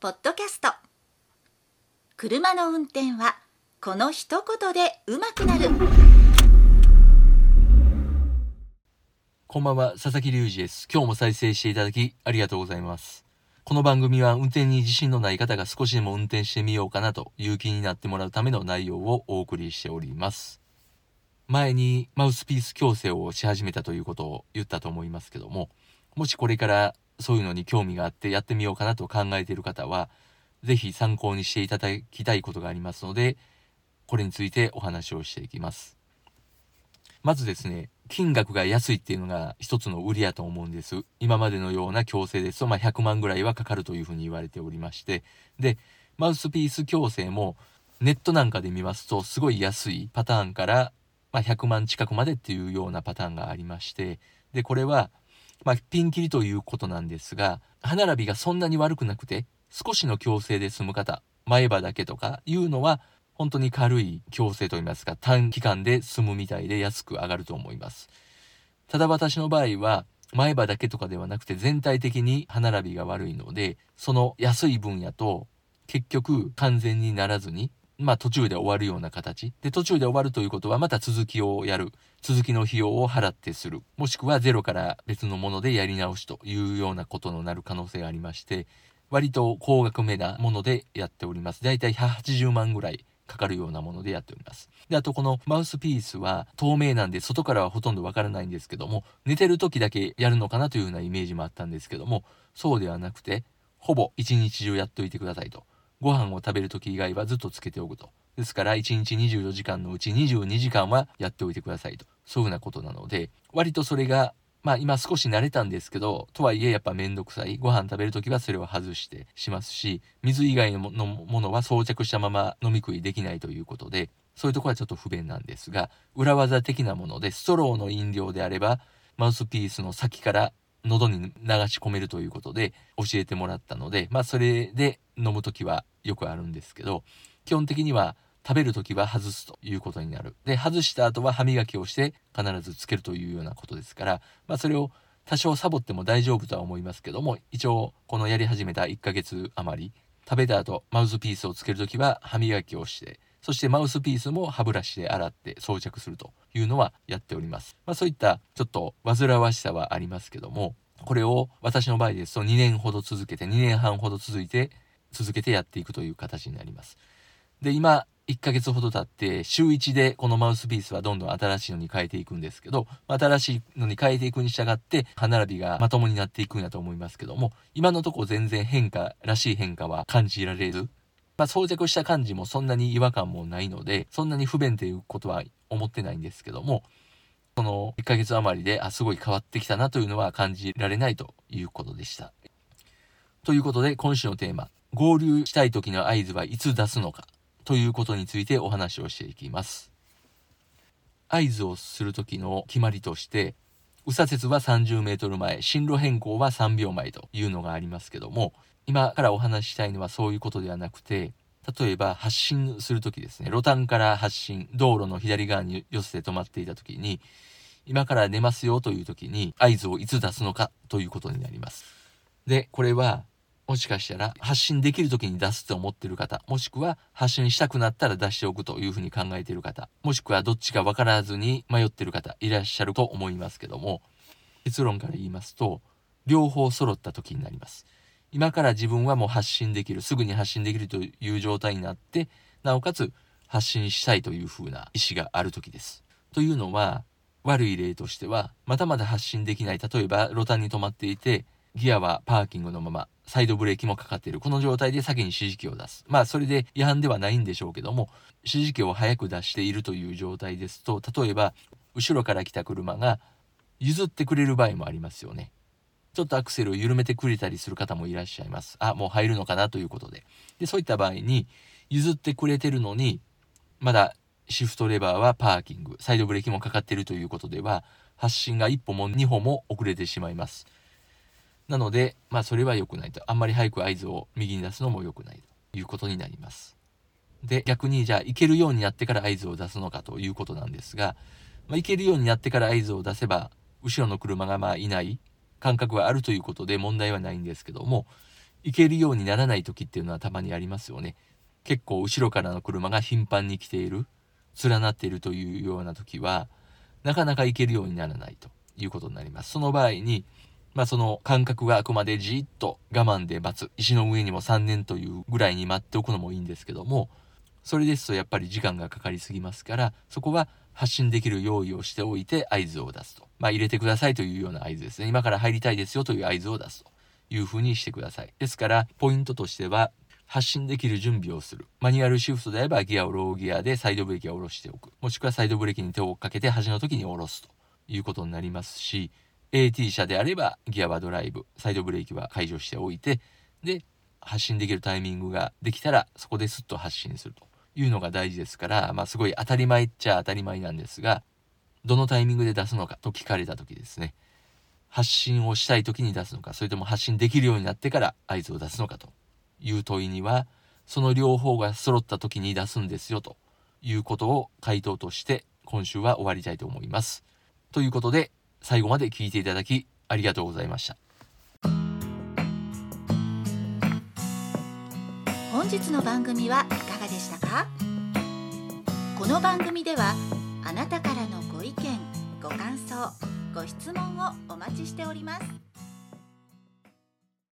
ポッドキャスト車の運転はこの一言でうまくなるこんばんは、佐々木隆二です。今日も再生していただきありがとうございます。この番組は運転に自信のない方が少しでも運転してみようかなという気になってもらうための内容をお送りしております。前にマウスピース矯正をし始めたということを言ったと思いますけども、もしこれからそういうのに興味があってやってみようかなと考えている方は、ぜひ参考にしていただきたいことがありますので、これについてお話をしていきます。まずですね、金額が安いっていうのが一つの売りやと思うんです。今までのような矯正ですと、まあ、100万ぐらいはかかるというふうに言われておりまして、で、マウスピース矯正もネットなんかで見ますと、すごい安いパターンから、まあ、100万近くまでっていうようなパターンがありまして、で、これは、まあ、ピンキリということなんですが、歯並びがそんなに悪くなくて、少しの矯正で済む方、前歯だけとかいうのは、本当に軽い矯正といいますか、短期間で済むみたいで安く上がると思います。ただ私の場合は、前歯だけとかではなくて全体的に歯並びが悪いので、その安い分野と結局完全にならずに、まあ途中で終わるような形。で、途中で終わるということはまた続きをやる。続きの費用を払ってする。もしくはゼロから別のものでやり直しというようなことのなる可能性がありまして、割と高額めなものでやっております。だいたい180万ぐらいかかるようなものでやっております。で、あとこのマウスピースは透明なんで外からはほとんどわからないんですけども、寝てる時だけやるのかなというようなイメージもあったんですけども、そうではなくて、ほぼ一日中やっておいてくださいと。ご飯を食べる時以外はずっとつけておくと。ですから1日24時間のうち22時間はやっておいてくださいと。そういうふうなことなので、割とそれがまあ今少し慣れたんですけど、とはいえやっぱめんどくさい。ご飯食べるときはそれを外してしますし、水以外のものは装着したまま飲み食いできないということで、そういうところはちょっと不便なんですが、裏技的なもので、ストローの飲料であれば、マウスピースの先から喉に流し込めるということで教えてもらったので、まあそれで飲むときはよくあるんですけど、基本的には食べるときは外すということになる。で、外した後は歯磨きをして必ずつけるというようなことですから、まあそれを多少サボっても大丈夫とは思いますけども、一応このやり始めた1ヶ月余り、食べた後マウスピースをつけるときは歯磨きをして、そしてマウスピースも歯ブラシで洗って装着するというのはやっております。まあそういったちょっと煩わしさはありますけども、これを私の場合ですと2年ほど続けて、2年半ほど続いて、続けてやっていくという形になります。で、今、1ヶ月ほど経って、週1でこのマウスピースはどんどん新しいのに変えていくんですけど、新しいのに変えていくに従って、歯並びがまともになっていくんやと思いますけども、今のところ全然変化らしい変化は感じられず、まあ、装着した感じもそんなに違和感もないので、そんなに不便ということは思ってないんですけども、この1ヶ月余りで、あ、すごい変わってきたなというのは感じられないということでした。ということで、今週のテーマ、合流したい時の合図はいつ出すのかということについてお話をしていきます。合図をする時の決まりとして、右左折は30メートル前、進路変更は3秒前というのがありますけども、今からお話ししたいのはそういうことではなくて、例えば発進するときですね、路端から発進、道路の左側に寄せて止まっていたときに、今から寝ますよというときに合図をいつ出すのかということになります。で、これはもしかしたら発信できる時に出すと思ってる方、もしくは発信したくなったら出しておくというふうに考えている方、もしくはどっちか分からずに迷ってる方いらっしゃると思いますけども、結論から言いますと、両方揃った時になります。今から自分はもう発信できる、すぐに発信できるという状態になって、なおかつ発信したいというふうな意思がある時です。というのは、悪い例としては、まだまだ発信できない、例えば路端に止まっていて、ギアはパーキングのまま、サイドブレーキもかかっている。この状態で先に指示器を出す。まあ、それで違反ではないんでしょうけども、指示器を早く出しているという状態ですと、例えば、後ろから来た車が譲ってくれる場合もありますよね。ちょっとアクセルを緩めてくれたりする方もいらっしゃいます。あ、もう入るのかなということで。で、そういった場合に、譲ってくれてるのに、まだシフトレバーはパーキング、サイドブレーキもかかっているということでは、発進が一歩も二歩も遅れてしまいます。なので、まあそれは良くないと。あんまり早く合図を右に出すのも良くないということになります。で、逆にじゃあ行けるようになってから合図を出すのかということなんですが、まあ、行けるようになってから合図を出せば、後ろの車がまあいない感覚はあるということで問題はないんですけども、行けるようにならない時っていうのはたまにありますよね。結構後ろからの車が頻繁に来ている、連なっているというような時は、なかなか行けるようにならないということになります。その場合に、まあその間隔が空くまでじっと我慢で待つ。石の上にも3年というぐらいに待っておくのもいいんですけども、それですとやっぱり時間がかかりすぎますから、そこは発信できる用意をしておいて合図を出すと。まあ入れてくださいというような合図ですね。今から入りたいですよという合図を出すというふうにしてください。ですから、ポイントとしては、発進できる準備をする。マニュアルシフトであればギアをローギアでサイドブレーキを下ろしておく。もしくはサイドブレーキに手をかけて端の時に下ろすということになりますし、AT 車であればギアはドライブ、サイドブレーキは解除しておいて、で、発進できるタイミングができたらそこでスッと発進するというのが大事ですから、まあすごい当たり前っちゃ当たり前なんですが、どのタイミングで出すのかと聞かれた時ですね。発信をしたい時に出すのか、それとも発信できるようになってから合図を出すのかという問いには、その両方が揃った時に出すんですよということを回答として今週は終わりたいと思います。ということで、最後まで聞いていただきありがとうございました。本日の番組はいかがでしたか？この番組ではあなたからのご意見ご感想ご質問をお待ちしております